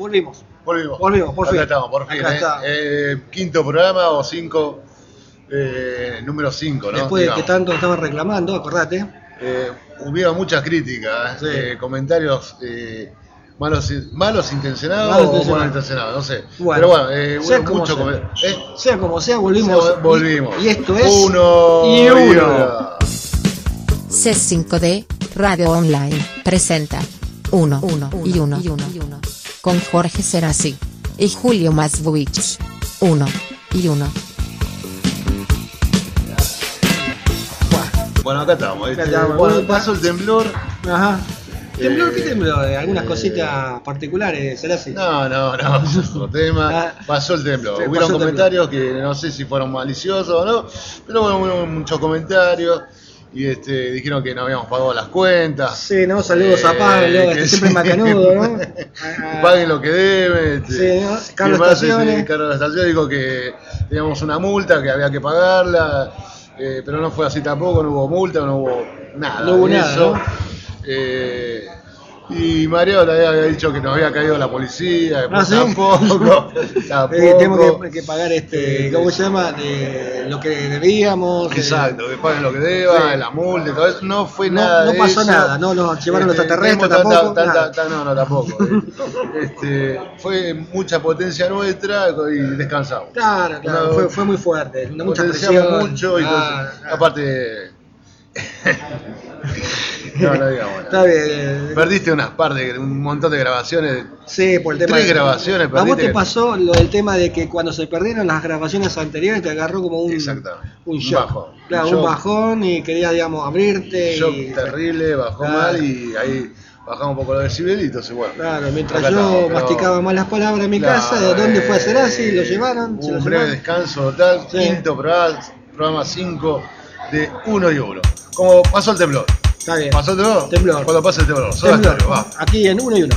volvimos. Volvimos. Volvimos, por Acá fin. estamos, por fin. Acá ¿eh? está. Eh, quinto programa o cinco, eh, número cinco, ¿no? Después de que tanto estaban reclamando, acordate. Eh, hubieron muchas críticas, Sí. eh, comentarios eh, malos, malos intencionados Malos o intencionados. buenos intencionados, no sé. Bueno, Pero bueno, eh, sea hubo como mucho sea. ¿eh? Sea como sea, volvimos. Volvimos. Y, y esto es. uno y uno. C5D Radio Online presenta 1 y 1 con Jorge Serasi y Julio Masvovich. 1 y 1. Bueno, acá estamos. Acá estamos. bueno, Bueno, pasó el temblor. Ajá. ¿Temblor? ¿Qué Eh, temblor? ¿Algunas eh, cositas particulares? ¿Será así? No, no, no, otro tema. Ah. Pasó el temblor. Sí, Hubieron comentarios que no sé si fueron maliciosos o no, pero bueno, hubo muchos comentarios y este, dijeron que no habíamos pagado las cuentas. Sí, ¿no? Saludos a Eh, Pablo, que este sí. siempre macanudo, ¿no? Paguen lo que deben. Este, Sí, ¿no? Carlos este, Estaciones. Carlos Estaciones dijo que teníamos una multa, que había que pagarla, eh, pero no fue así tampoco, no hubo multa, no hubo nada. No hubo nada, eso. ¿no? Eh, y Mario le había dicho que nos había caído la policía, Ah, ¿sí? tampoco, tampoco. Eh, tenemos que, que pagar este, Eh, ¿cómo se llama? De lo que debíamos. eh, Exacto, que paguen lo que deban, Sí. la multa todo eso. No fue No- nada no pasó eso. nada, no nos llevaron los extraterrestres tenemos tanta- tampoco, ta- no, no, tampoco. eh. Este, fue mucha potencia nuestra y descansamos. Claro, claro, No, fue, fue muy fuerte, mucha presión. mucho y Ah, ah. aparte. no, no digamos nada. Está bien. eh, Perdiste unas partes, un montón de grabaciones. Sí, por el tema. Tres de- grabaciones ¿A vos perdiste te pasó lo del tema de que cuando se perdieron las grabaciones anteriores te agarró como un, un Un shock? bajón. Claro, Un un shock. bajón y querías, digamos, abrirte. Shock y, terrible, bajó Claro. mal y ahí bajamos un poco los decibelitos entonces bueno. Claro, mientras yo estamos, pero- masticaba malas palabras en mi Claro, casa, ¿de dónde fue a ser así? eh, ¿Lo llevaron? ¿Se lo un breve llevaron? descanso total, Sí. quinto programa, programa 5 de 1 y 1. Como pasó el temblor. Está bien. ¿Pasó el temblor? Temblor. Cuando pase el temblor. Soda Temblor. Stereo, va. Aquí en uno y uno.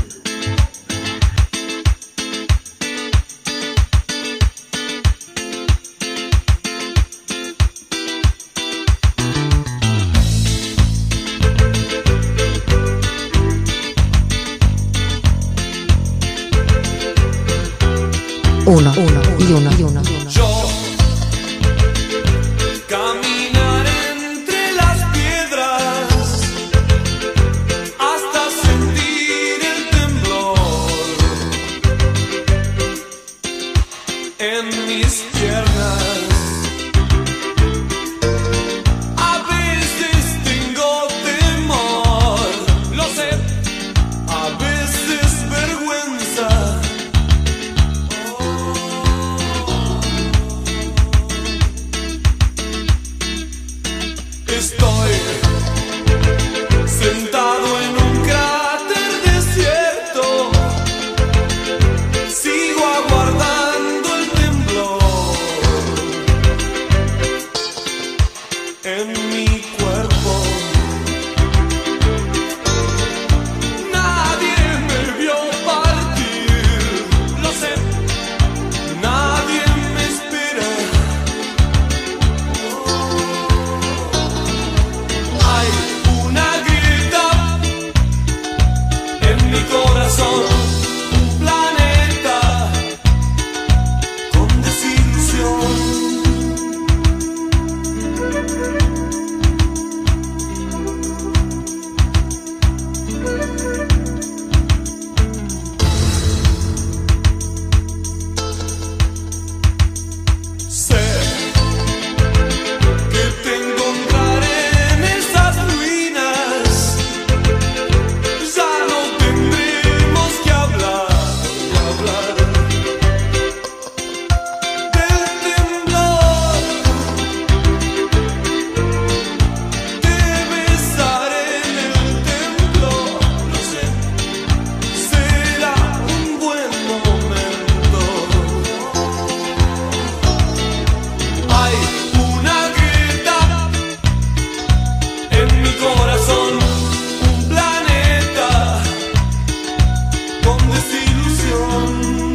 Uno y 1 y 1. desilusión.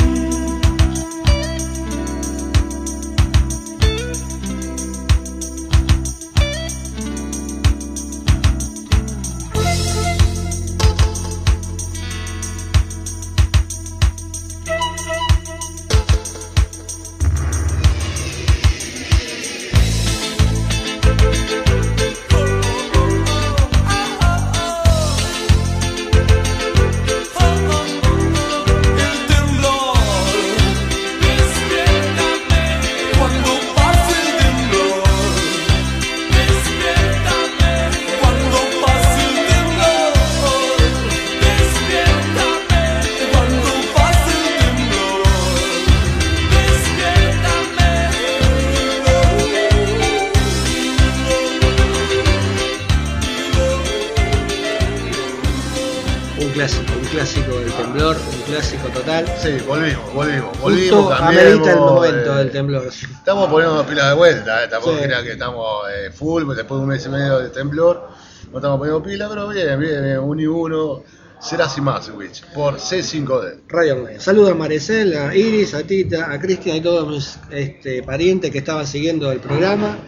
que estamos eh, full, pues después de un mes y medio de temblor, no estamos poniendo pila, pero bien, bien, un y uno. Será sin más, Witch, por C5D. Radio Saludos a Maricel, a Iris, a Tita, a Cristian y todos mis este, parientes que estaban siguiendo el programa.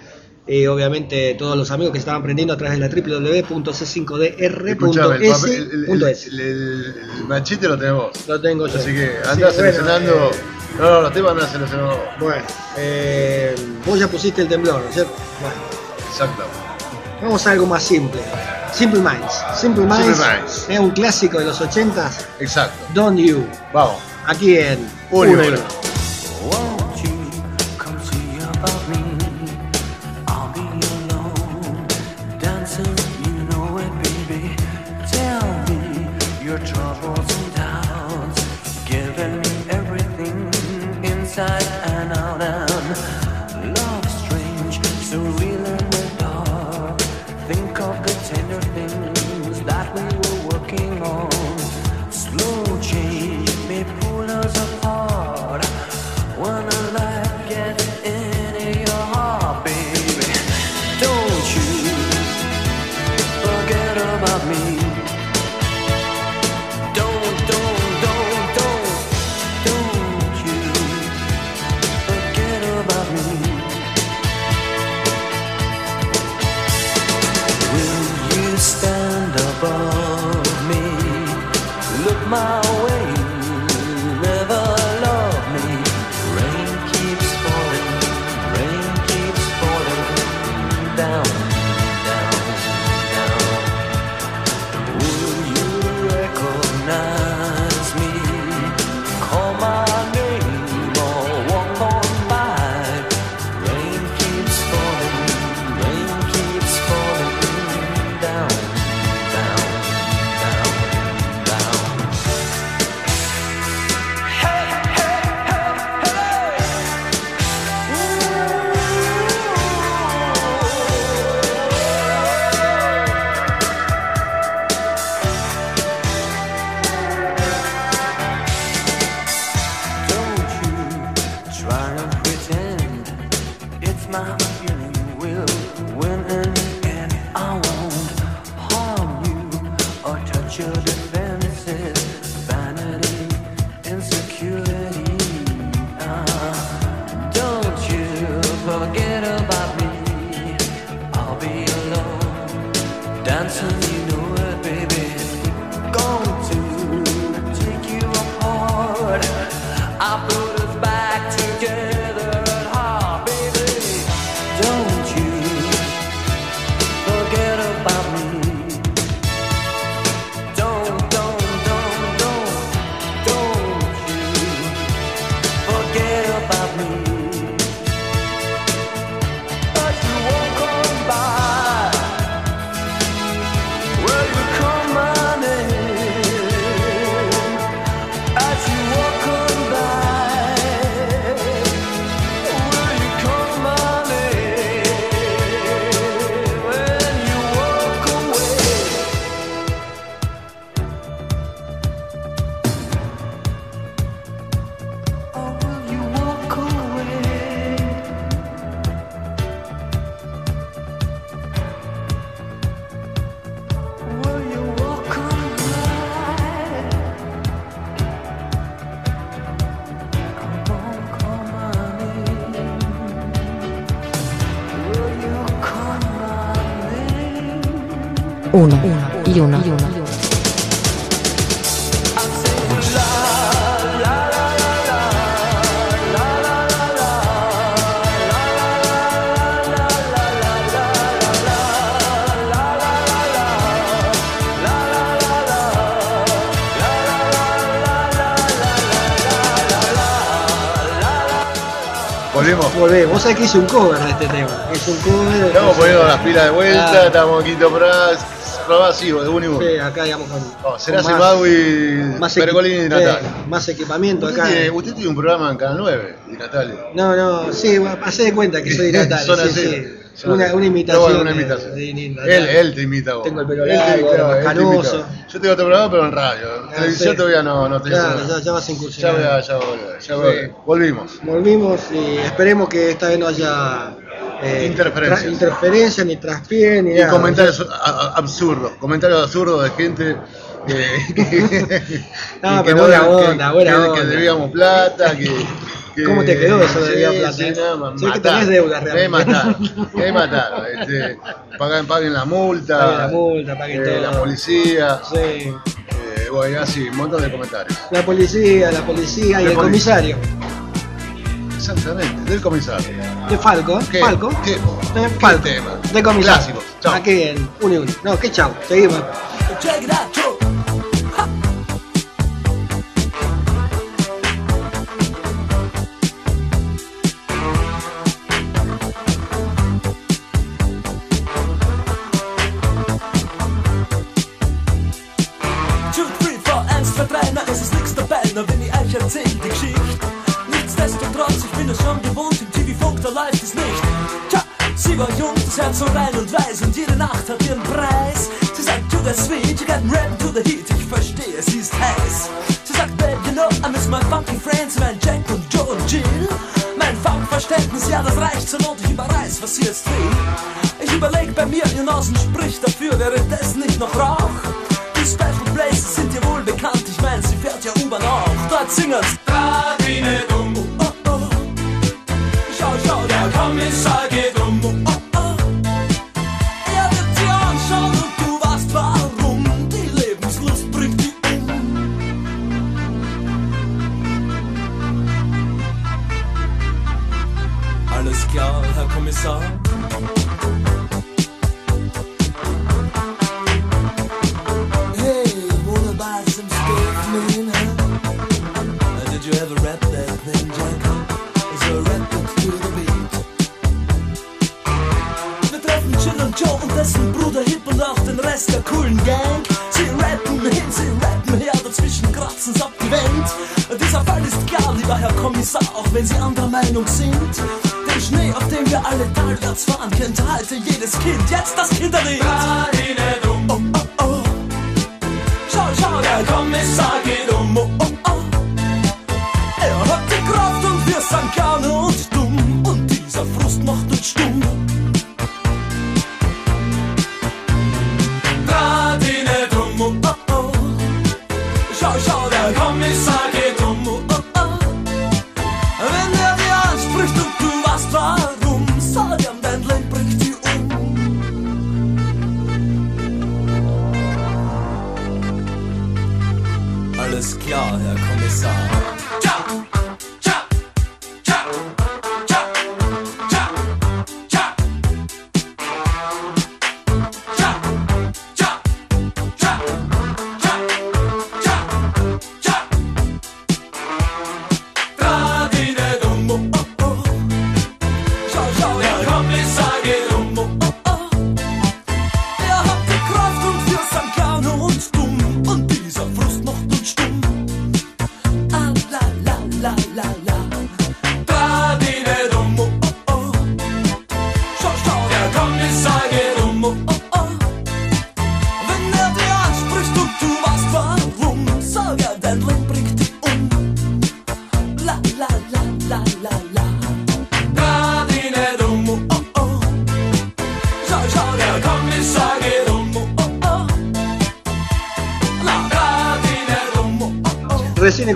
Y obviamente todos los amigos que estaban aprendiendo a través de la www.c5dr.s.es. El, el, el, el, machete lo tenemos. Lo tengo yo. Así que andás sí, seleccionando. Eh, no, no, no se los no. Bueno, eh, vos ya pusiste el temblor, ¿no es cierto? Bueno. Exacto. Vamos a algo más simple. Simple Minds. Simple Minds. Es un clásico de los 80s. Exacto. Don't You. Vamos. Aquí en Uno. Volvemos. Volvemos. Vos sabés que hice un cover de este tema. Es un cover. Estamos poniendo las pilas de vuelta, estamos en Quinto Pras trabas, hijo, de uno. Sí, acá digamos con. Oh, será más, Zimbabwe, eh, más Pergolini y eh, Natal. Sí, más equipamiento acá. Tiene, eh. usted tiene un programa en Canal 9 de Natal. No, no, sí, hace de cuenta que soy de Natal. Son así. Una, una, imitación. No, una imitación. De, de, de, él, él, te imita vos. Tengo el pelo largo, claro, canoso. Yo tengo otro programa, pero en radio. Ah, en televisión sé. todavía no, no te claro, ya, ya, vas a incursionar. Ya, voy ya, voy ya. Sí. Volvimos. Volvimos y esperemos que esta vez no haya eh, Interferencias. tra- interferencia, ni traspié, ni Y nada. comentarios absurdos, comentarios absurdos de gente que, que- No, que pero no- buena que- onda, buena que- onda. que debíamos plata, que, que- ¿Cómo te quedó eso de Sí, debía plata, sí, eh? no, ma- Sí, que tenés deuda Me realmente. mataron, me mataron. Este, paguen, paguen la multa, Paguen la multa, paguen eh, todo. la policía, Sí. eh, bueno, así, un montón de comentarios. La policía, la policía y el comisario. Exactamente, del comisario. De Falco. ¿Qué? Falco. ¿Qué? De ¿Qué Falco. tema? De. Clásicos. Chao. Aquí en 1 y 1. No, que chao. Seguimos.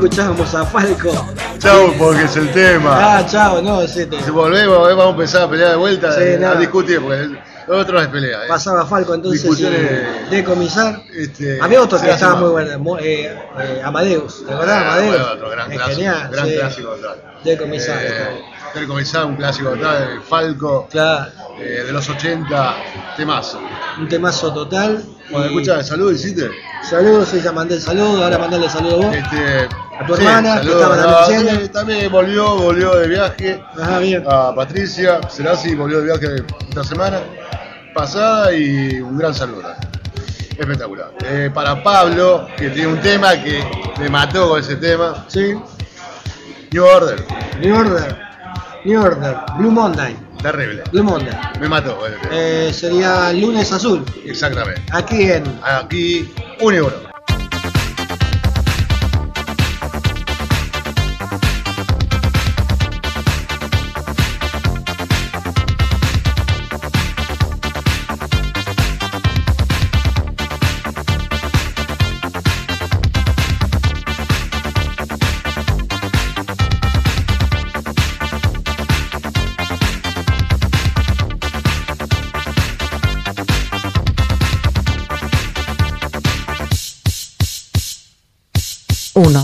Escuchábamos a Falco. Chau, porque es el tema. Ah, chao, no, sí, te- Si volvemos, eh, vamos a empezar a pelear de vuelta, Sí, eh, a nada. discutir, porque lo otro es pelea. eh. pasaba Falco entonces Discusiones- eh, de comisar. Este, Había otro que estaba muy bueno, mo- eh, eh, Amadeus, ¿te acordás de Ah, Amadeus? bueno, otro gran Es clásico, genial, gran sí. clásico total. De comisar. Eh, del comisar, un clásico total, Falco, Claro, eh, de los 80, temazo. un temazo total. Cuando Y escuchas salud, hiciste. Saludos, sí, ya mandé el saludo, ahora mandale saludo a vos. Este, A tu hermana, que estaba no, Luciana. también, también volvió, volvió de viaje. Ajá, bien. A Patricia, Serasi volvió de viaje esta semana pasada y un gran saludo. Espectacular. Eh, para Pablo, que tiene un tema que me mató con ese tema, Sí, New Order. New Order, New Order, Blue Monday. Terrible. Blue Monday. Me mató. Eh, sería Lunes Azul. Exactamente. Aquí en Aquí, uno y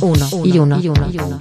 uno. Y uno, y uno, y uno.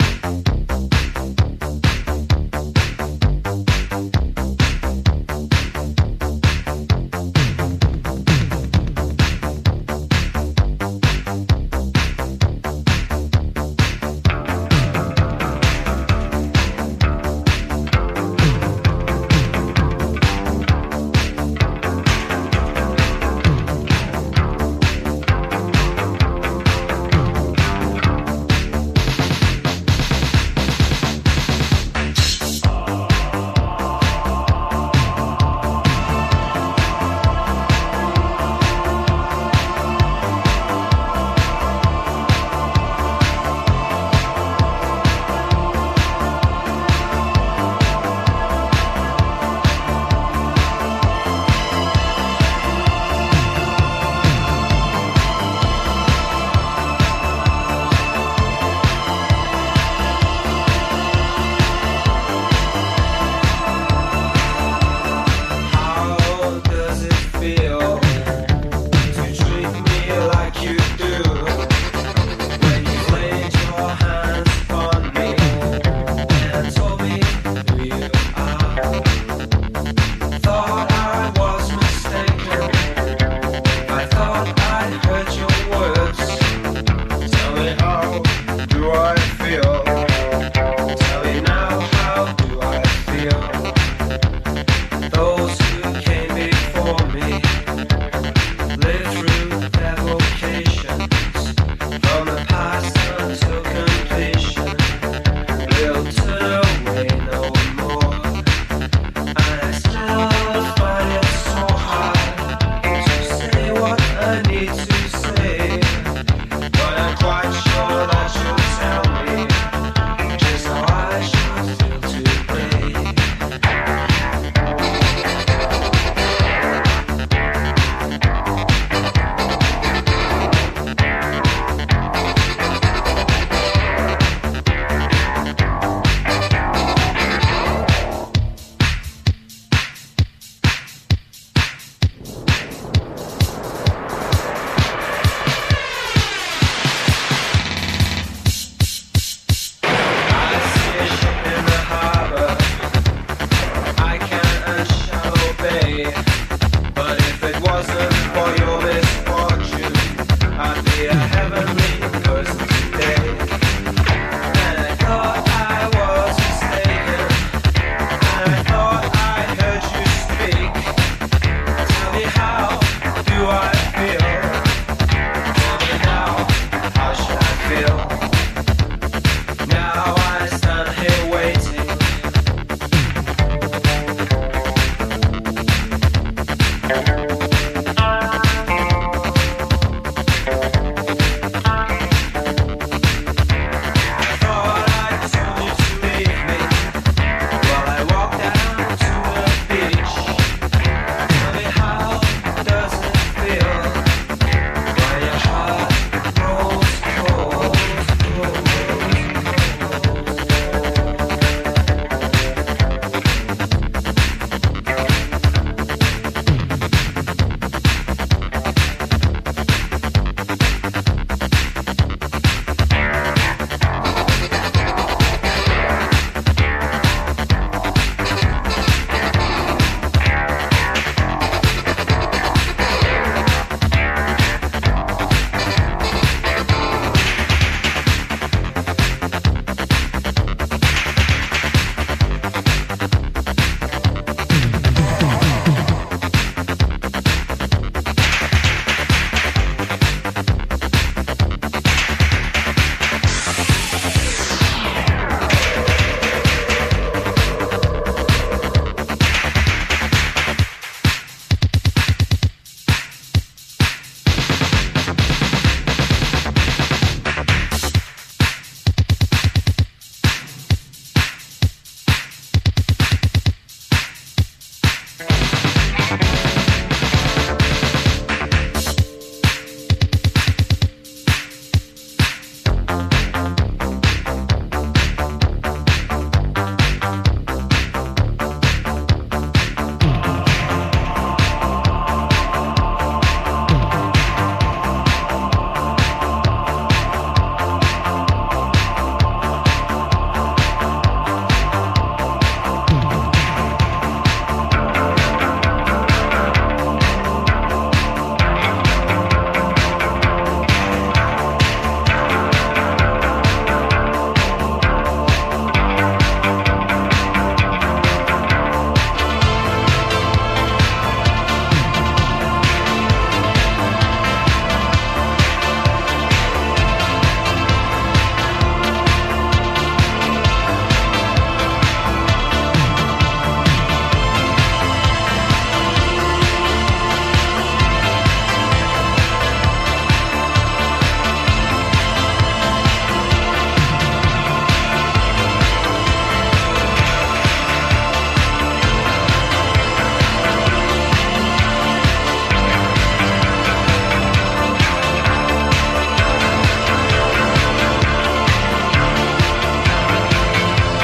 heavenly.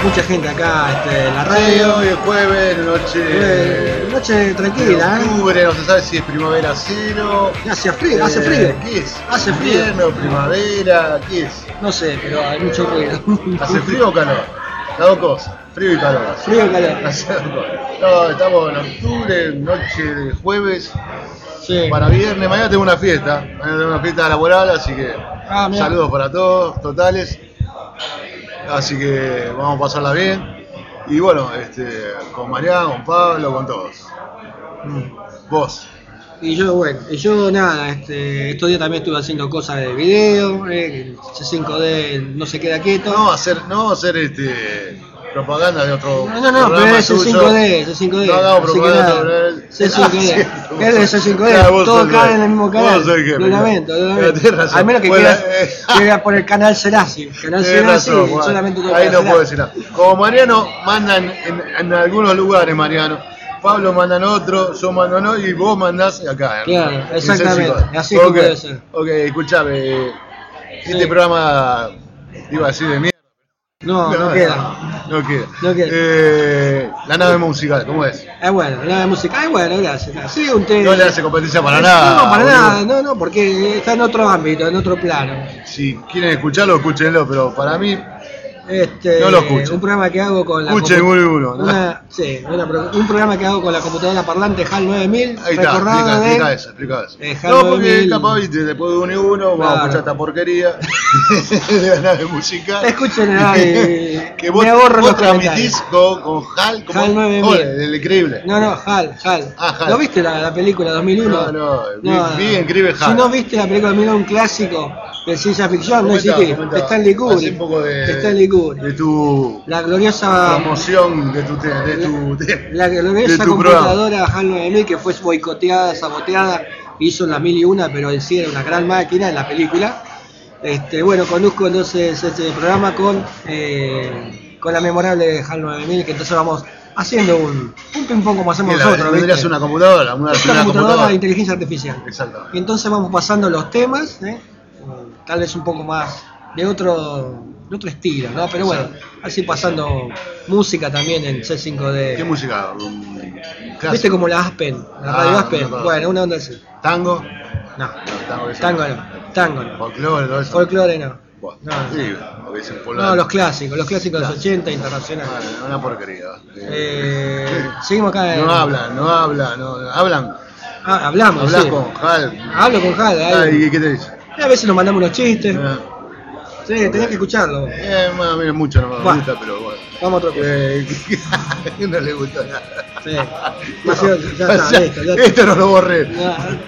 Mucha gente acá este, en la radio. hoy es jueves, noche. Noche tranquila, de ¿eh? octubre, no se sabe si es primavera cero. Hace frío, hace eh, frío. ¿Qué es? Hace frío. Invierno, primavera, ¿qué es? No sé, pero hay mucho ruido. ¿Hace frío o calor? Las dos cosas, frío y calor. Frío o calor. No, estamos en octubre, noche de jueves, Sí. para viernes. Mañana tengo una fiesta, mañana tengo una fiesta laboral, así que Ah, saludos para todos, totales. Así que vamos a pasarla bien. Y bueno, este, con Mariano, con Pablo, con todos. Mm. Vos. Y yo, bueno, y yo nada, este, estos días también estuve haciendo cosas de video, eh, el C5D no se queda quieto. No vamos a hacer, no vamos a hacer este, propaganda de otro. No, no, no, pero es tuyo. C5D, C5D. No hagamos así propaganda nada, sobre él. C5D. Ah, ¿Qué es el sí. C5D? Claro, vos Todo sos cae el- en el mismo canal. Lo lamento, lo lamento. Al menos que quieras, eh. quieras por el canal Serasi. Canal Serasi, solamente Ahí no puedo decir nada. Como Mariano manda en, algunos lugares, Mariano. Pablo manda en otro, yo mando otro y vos mandás acá. Claro, en exactamente. C5D. Así es que Ok, puede ser. Ok, escuchame. Este Sí. programa iba a decir de mierda. No, no queda. No queda. No queda. Eh, la nave musical, ¿cómo es? Es bueno, la de música, es bueno, gracias. Sí. No le hace competencia para nada. No, para boludo. nada, no, no, porque está en otro ámbito, en otro plano. Si quieren escucharlo, escúchenlo, pero para mí, Este, No lo escucho. Un programa que hago con la Escuchen compu- uno y uno, ¿no? una- sí, una un programa que hago con la computadora parlante HAL 9000, ahí está, explica, de explica eso, explica eso. Eh, no, porque 2000. capaz, viste, después de uno y uno, vamos a Claro. escuchar esta porquería de la nave musical. Escuchen, ay, que vos, me ahorro vos transmitís con, con HAL, como HAL 9000. Joder, el increíble. No, no, HAL, HAL. Ah, HAL. ¿No viste la, la película 2001? No, no, vi- vi increíble Si HAL. no viste la película 2001, un clásico de ciencia ficción, no existe. Stanley Kubrick. un poco de, Stanley Kubrick. de tu La gloriosa promoción, de tu, de tu, de- La de gloriosa tu programa. computadora HAL 9000 que fue boicoteada, saboteada, hizo la 1001, pero en sí era una gran máquina en la película. Este, bueno, conduzco entonces este programa con, eh, con la memorable HAL 9000, que entonces vamos haciendo un, un ping pong como hacemos la- nosotros. ser una computadora, una, una una computadora computadora. de inteligencia artificial. Exacto. Y entonces vamos pasando los temas, ¿eh? Tal vez un poco más de otro, de otro estilo, ¿no? Pero bueno, así pasando música también en C5D. ¿Qué música? ¿Viste como la Aspen? La Ah, radio Aspen. no, no. bueno, una onda así. ¿Tango? No, No, tango, tango no. Tango no. Folclore, todo eso. Folclore no. No, sí, No, los clásicos, los clásicos de los 80 internacionales. Bueno, una porquería. Eh, seguimos acá. en- no hablan, no hablan, no hablan. Ah, hablamos. Hablas sí. con Hal. Hablo con Jal. Ah, ahí. ¿Y qué te dice? Y a veces nos mandamos unos chistes. Ah, Sí, tenés que escucharlo. Eh, más o menos mucho no me gusta, pero bueno. Vamos a otra cosa. Eh, no le gusta nada. Sí. Demasiado- ya está, listo, ya está. Esto no lo borré.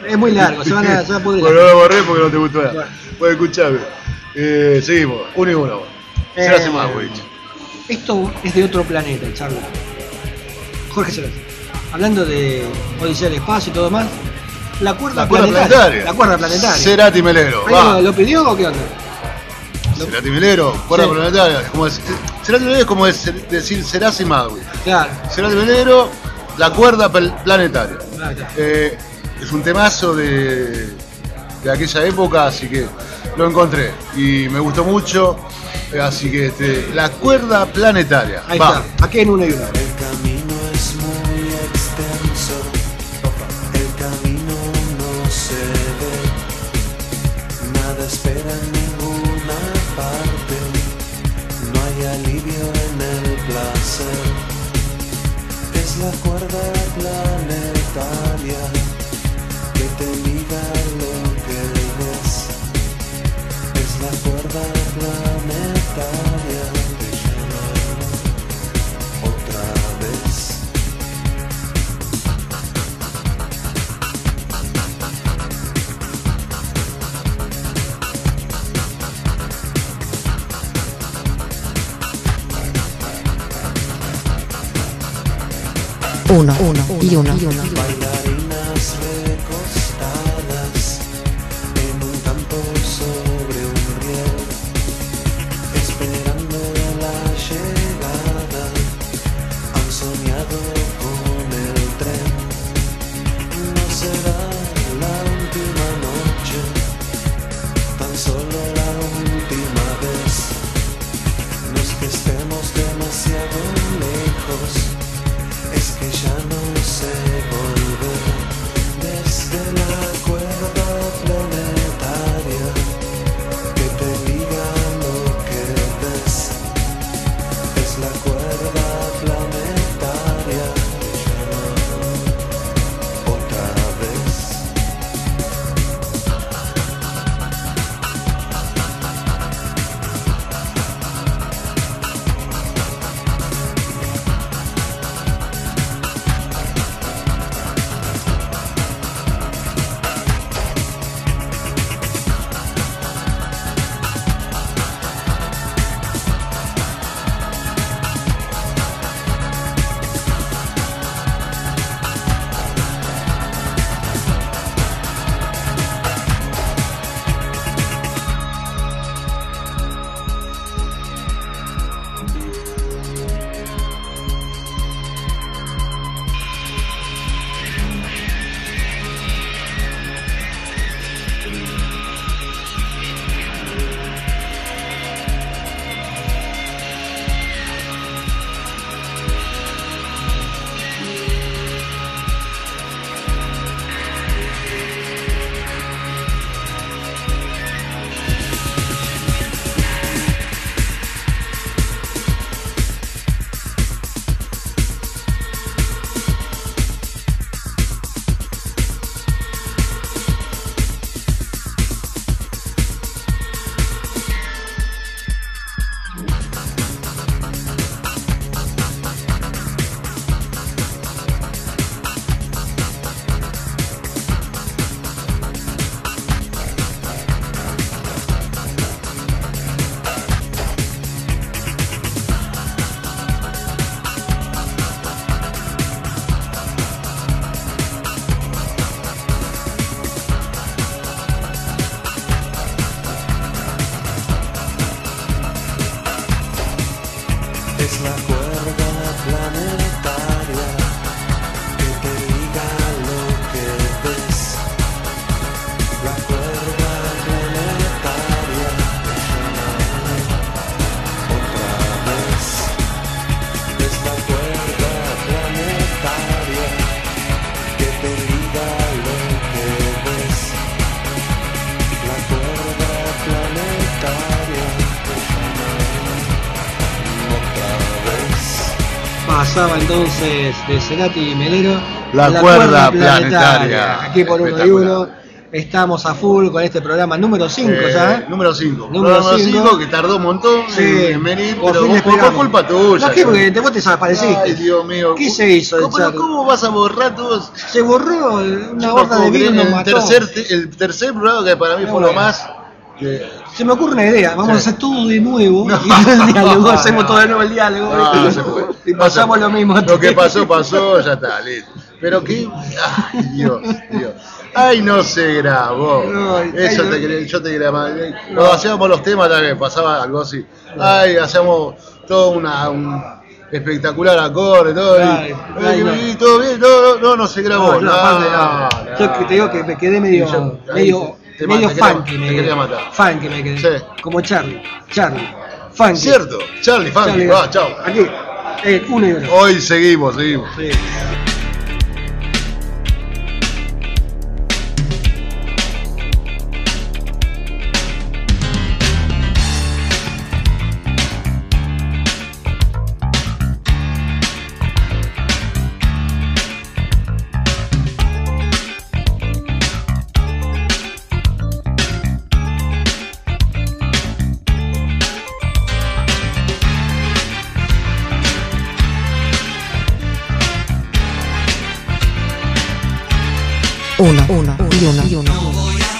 Es muy largo, se, van a, se va a pudrir. Bueno, no lo borré porque no te gustó nada. Bueno. Bueno, escuchame. Eh, seguimos, uno y uno. Se Eh, hace más, güey. Esto es de otro planeta, Charlie. Jorge Cerati. Hablando de Odisea del Espacio y todo más, la cuerda, La cuerda planetaria. planetaria. La cuerda planetaria. Cerati Melero. ¿Alguien Va. lo, pidió o qué onda? Cerati Melero, cuerda Sí. planetaria. Como es, Cerati Melero es como es- decir Serasi Magui. Claro. Cerati Melero, la cuerda planetaria. Ah, claro. Eh, es un temazo de, de aquella época, así que lo encontré y me gustó mucho. eh, Así que este, la cuerda planetaria. Ahí Va. está, aquí en uno y uno. Uno, uno y uno. Bailarinas recostadas Pasaba entonces de Cerati y Melero. La cuerda planetaria. Aquí por uno y uno. Estamos a full con este programa número 5 Eh, ya. Número 5. Número Número cinco. 5 que tardó un montón Sí, en, en venir, por pero culpa tuya. No, ¿qué? Porque te- vos te desapareciste. Ay, Dios mío. ¿Qué se hizo, ¿Cómo, vas a borrar todos? Se borró una horda de nos el mató. tercer, te- el tercer programa que para mí Qué fue lo más. que- Se me ocurre una idea, vamos Sí. a hacer todo de nuevo No. y el diálogo, hacemos todo de nuevo el diálogo No, puede. y pasamos lo mismo. Lo que pasó, pasó, ya está, listo. Pero que. Ay, Dios, Dios. Ay, no se grabó. No, ay, Eso no. te yo te. No. Cuando hacíamos los temas, también pasaba algo así. Ay, hacíamos todo una. Un, espectacular acorde, todo, y- Ay, ay, y- no. y todo bien, no, no, no, no se grabó. No, Yo te digo que me quedé medio, medio, te- medio ma- te quería- funky, me quería matar. Funky me quedé. Sí. Como Charlie. Charlie. Funky. Cierto, Charlie Funky, Charlie. va, chao. Aquí. Eh, uno y. Hoy seguimos, seguimos. Sí. Uno, uno, y uno, y uno.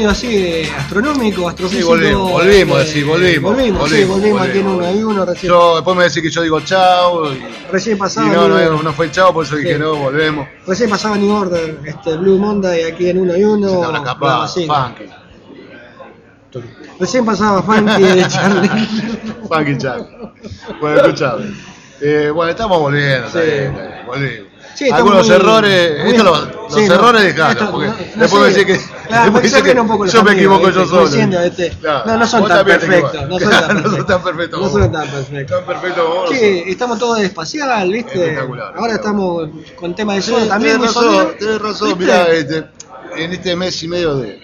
Medio así eh, astronómicos, Sí, astrofísicos. volvimos, volvimos, eh, sí, volvimos. Volvimos, sí, volvimos aquí en uno y uno recién. Yo, después me decís que yo digo chao. Y, recién y pasaba. no, New- no, no fue chao, por eso dije Sí. no, volvemos. Recién pasaba New Order, este, Blue Monday aquí en uno y uno. Se habrá escapado, funky. Recién pasaba Funky de Charlie. Funky Chao. Bueno, escuchame. Eh, bueno, estamos volviendo, Sí. bien, volvimos. Sí, Algunos muy- errores, muy- esto lo- los sí, no, errores dejaron, esto- porque no- no después sé. me decís que, Claro, después porque dice se que ríen un poco los yo me equivoco ¿viste? yo solo. diciendo, ¿viste? Claro, No, no son tan perfectos, no son tan No son perfectos. tan perfectos. No son tan perfectos. Tan perfectos vos. no Sí, estamos todos de espacial, ¿viste? Espectacular, Ahora estamos con tema de solo también. tenés razón, tenés razón, mirá, este, en este mes y medio de,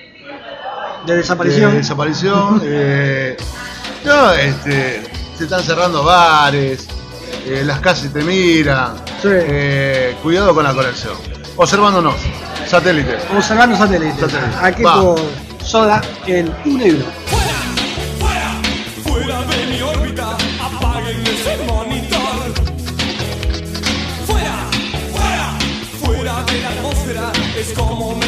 De desaparición. de desaparición, eh, no, este, se están cerrando bares, eh, las casas te miran, Sí. eh, cuidado con la conexión, observándonos, satélites. Observando satélites. Satélites. Aquí Va. por Soda en uno y uno. Fuera, fuera de mi órbita, apaguen ese monitor. Fuera, fuera, fuera de la atmósfera, es como me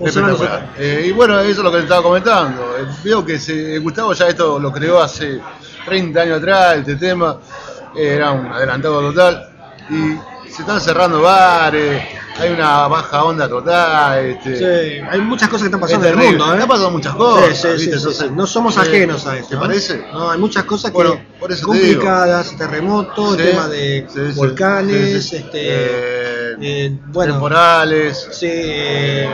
Espectacular. Eh, y bueno, eso es lo que te estaba comentando. Eh, Veo que se, Gustavo ya esto lo creó hace 30 años atrás, este tema. Eh, era un adelantado total. Y se están cerrando bares, hay una baja onda total. Este, Sí, hay muchas cosas que están es pasando en el mundo, ¿eh? Están pasando muchas cosas. Sí, sí, ¿viste? Entonces. No somos eh, ajenos a esto. ¿Te parece? No, hay muchas cosas que por eso te complicadas, terremotos, Sí, tema de volcanes, este, Eh, eh, bueno, temporales. sí, eh,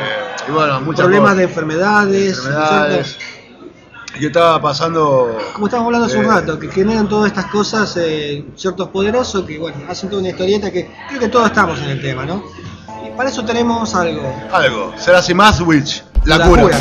y bueno, problemas cosas. de enfermedades, enfermedades. Yo estaba pasando. como estábamos hablando hace un Eh, rato, que generan todas estas cosas eh, ciertos poderosos que bueno, hacen toda una historieta que creo que todos estamos en el tema, ¿no? Y para eso tenemos algo. Algo. Será Witch. La, cura.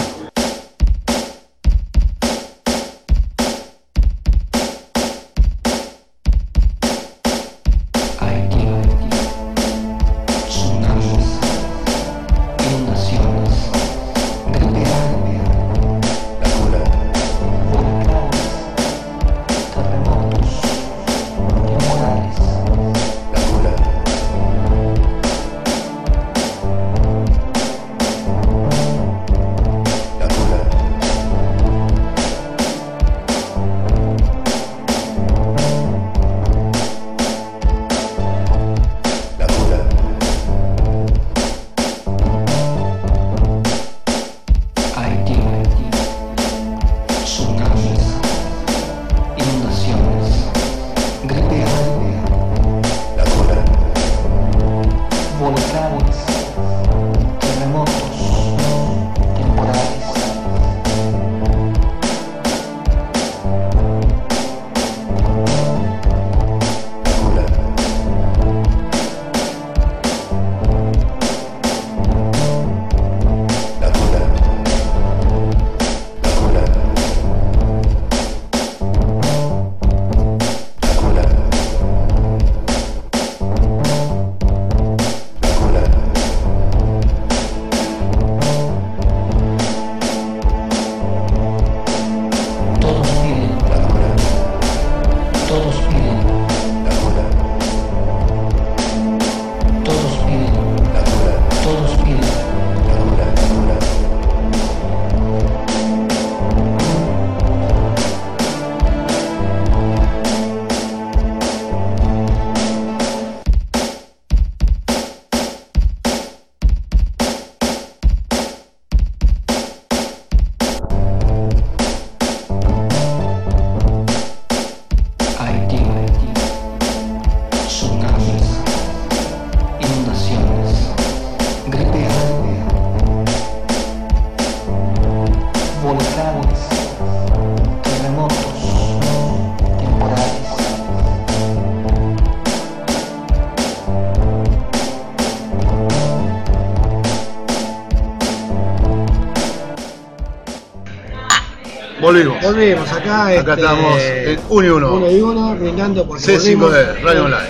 Volvimos. Volvimos acá. Acá este, estamos en 1 y 1. Uno y uno, brindando porque C5D, volvimos. Radio Online.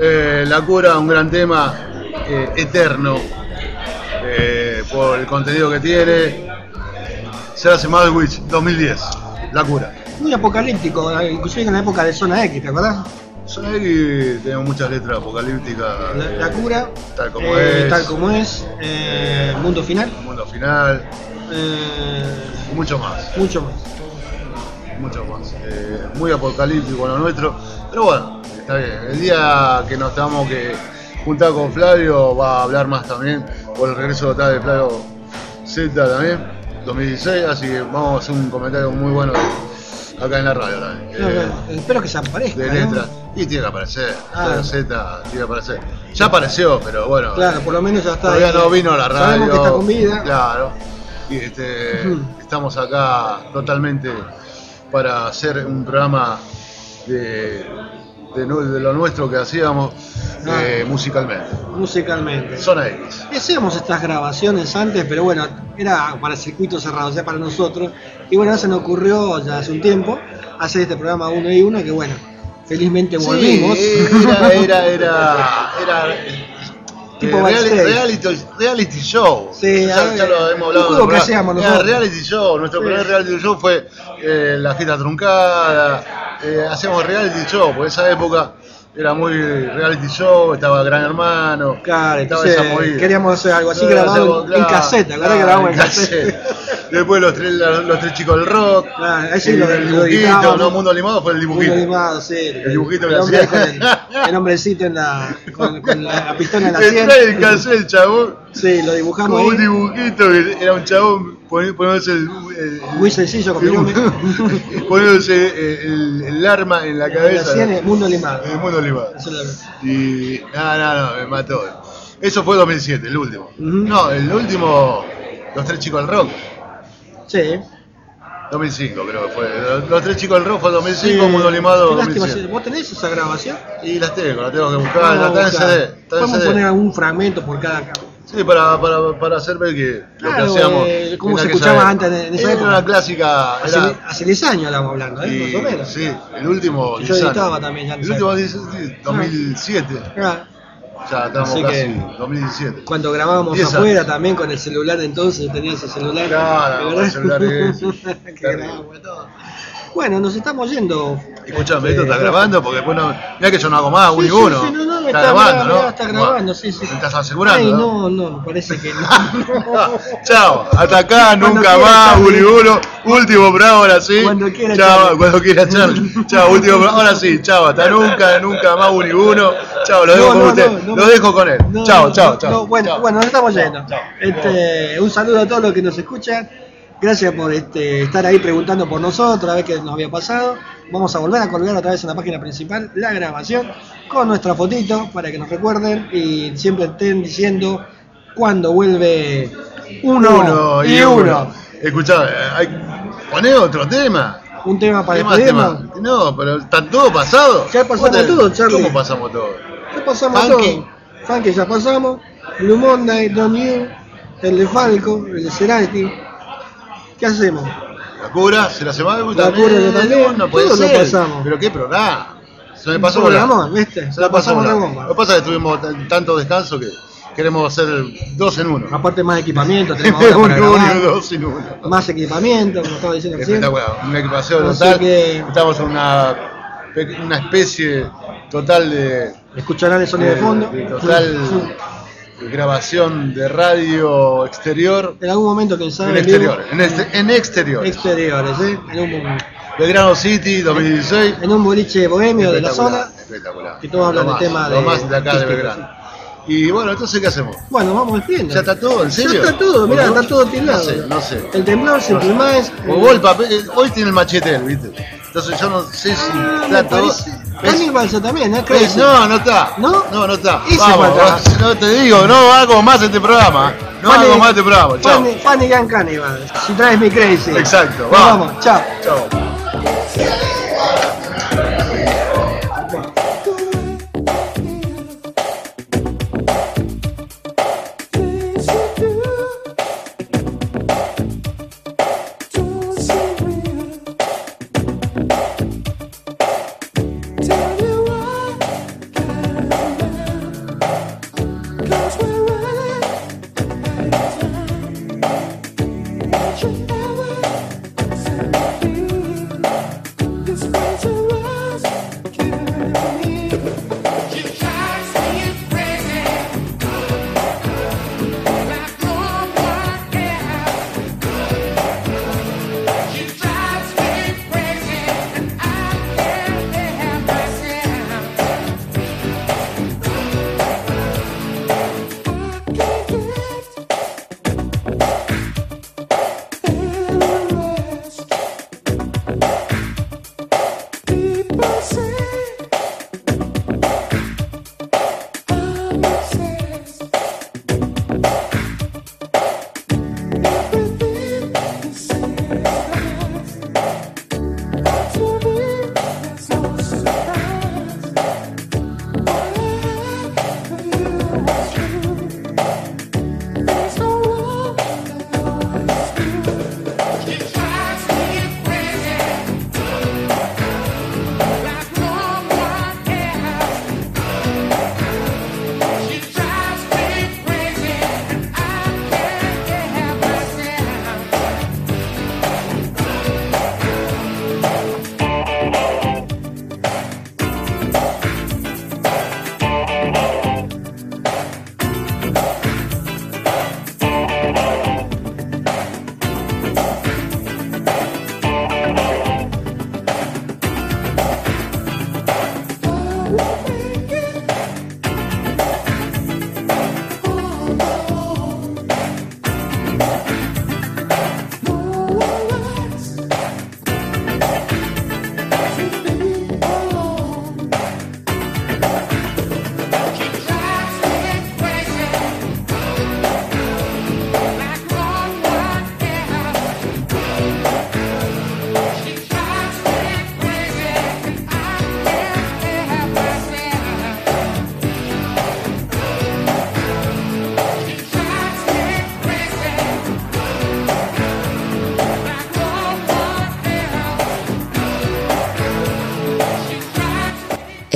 Eh, la cura, un gran tema eh, eterno eh, por el contenido que tiene. Se hace Witch 2010. La cura. Muy apocalíptico, inclusive en la época de Zona X, ¿te acordás? Son ahí tenemos muchas letras apocalípticas. La, la cura. Tal como es. Tal como es. mundo final. Mundo final. Eh, mucho más. mucho más. Mucho más. Eh, muy apocalíptico lo nuestro. Pero bueno, está bien. El día que nos tenemos que juntar con Flavio va a hablar más también. Por el regreso total de Flavio Z también. 2016. Así que vamos a hacer un comentario muy bueno acá en la radio también. No, Eh, no, espero que se aparezca. de ¿no? letras. Y tiene que aparecer. Ah. Z tiene que aparecer. Ya apareció, pero bueno. Claro, por lo menos ya está. Todavía ahí. no vino a la radio. Sabemos que está con vida. Claro. Este, estamos acá totalmente para hacer un programa de, de, nu- de lo nuestro que hacíamos eh, Ah. musicalmente. Musicalmente. Zona X. Hacíamos estas grabaciones antes, pero bueno, era para circuito cerrado, o sea, para nosotros. Y bueno, se nos ocurrió ya hace un tiempo hacer este programa uno y uno, que bueno, felizmente volvimos. Sí, era, era, era, era Tipo eh, reality, reality show. Sí, ya, ya lo hemos hablado. que hacíamos nosotros. reality show. Nuestro Sí. primer reality show fue eh, la fiesta truncada. Eh, hacíamos reality show, por esa época era muy reality show, estaba Gran Hermano. Claro, estaba esa movida. queríamos hacer algo así Eh, grabado hacemos, en- en cassette, ¿te acordás que grabamos en? Después los tres, los, tres chicos del rock. Claro, ahí sí el, lo- el dibujito, no, Mundo Animado fue el dibujito. animado, sí. El dibujito que hacía. con el, el hombrecito en la, con, con la, la pistola en la sien. Entré en el cassette, el chabón. Sí, lo dibujamos Como un ahí. dibujito que era un chabón poni- poniéndose el, el- Muy sencillo, con el- poniéndose el, el arma en la La cabeza. sien es mundo limado. El mundo limado. Eso es lo- Y no, no, no, me mató. Eso fue 2007, el último. Ujú. No, el último, los tres chicos del rock. Sí. 2005 creo que fue. Los, tres chicos del fue 2005, Sí. Mundo Limado Qué lástima, 2007. ¿Vos tenés esa grabación? Y las tengo, las tengo que buscar, Vamos a está en. CD. Está Podemos CD. poner algún fragmento por cada ca- Sí, para, para, para hacer ver que lo Claro, que hacíamos. eh, cómo se escuchaba antes en esa Era época. una clásica. Hace, Era, hace 10 años estamos hablando, ¿eh? y- Más o menos. Sí, el último. Yo 10 editaba también ya El último época. 10 sí, 2007. Ah, Ya estamos Así casi. que- 2017. Cuando grabábamos 10 afuera años. también con el celular entonces, tenía ese celular. Claro, el celular ese. que grabábamos todo. Bueno, nos estamos yendo. Escuchame, esto está grabando porque después no. Mirá que yo no hago más, Sí, uno sí, sí, no, no, está, está, grabando, mirá, ¿no? está grabando, sí, sí. Me estás asegurando. Ay, ¿no? no, me parece que no. Chao, hasta acá, Cuando nunca quiera, más, Charlie. uno y uno. Último programa, ahora sí. Cuando quiera, Chao, cuando quiera, Charlie. Chao, último programa, ahora sí. Chao, hasta nunca, nunca más, uno y uno. Chao, lo dejo No, con no, usted. lo dejo con él. Chao, chao, chao. no, bueno, nos estamos yendo. Chao. Este, un saludo a todos los que nos escuchan. Gracias por este, estar ahí preguntando por nosotros, a ver qué nos había pasado. Vamos a volver a colgar otra vez en la página principal la grabación con nuestra fotito para que nos recuerden y siempre estén diciendo cuándo vuelve uno, y uno. Escuchá, eh, hay... poné otro tema. Un tema para ¿Qué más despedirnos. tema? No, pero está todo pasado. Ya pasamos ¿Vos te- todo, Charlie. ¿Cómo pasamos todo? Ya pasamos Funky. todo. Funky ya pasamos. Blue Monday, You, el de Falco, el de Cerati. ¿Qué hacemos? La cura, se la semana La cura yo también, no puede todo lo ser. pasamos. Pero qué programa. Se me pasó el volando. amor, ¿viste? Se la pasamos de bomba. Lo que pasa es que tuvimos t- tanto descanso que queremos hacer dos en uno. Aparte más equipamiento, tenemos ahora un para uno grabar. y dos en uno. Más equipamiento, como estaba diciendo recién. Espectacular, un equipación Así total. que- Estamos en una, pe- una especie total de, Escucharán el sonido de fondo. total grabación de radio exterior. En algún momento que En sabe exterior, en, este- en exteriores, ¿eh? En un, Belgrano City 2016. en un boliche bohemio de la zona. Espectacular. que todos hablan del más, tema lo de- más de acá de Belgrano. Y bueno, entonces, ¿qué hacemos? Bueno, vamos despidiendo. ¿Ya está todo? ¿En serio? Ya está todo, mirá, ¿O no? está todo tildado. No sé, no sé. El temblor, Simple Minds. O vos el papel, eh, hoy tiene el machete ¿viste? Entonces yo no sé si Ah, está todo. parece. Ya también, ¿eh? Crazy. No, no está. ¿No? No, no está. Vamos, vos, no te digo, no hago más este programa. No Funny- hago más este programa. Chao. Funny Gun Cannibal. Si traes mi crazy. Exacto, vamos. vamos, chao. Chao.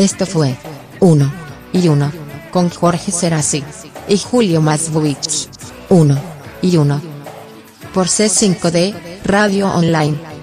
Esto fue 1 y 1 con Jorge Serasi y Julio Mazvovich. 1 y 1 por C5D Radio Online.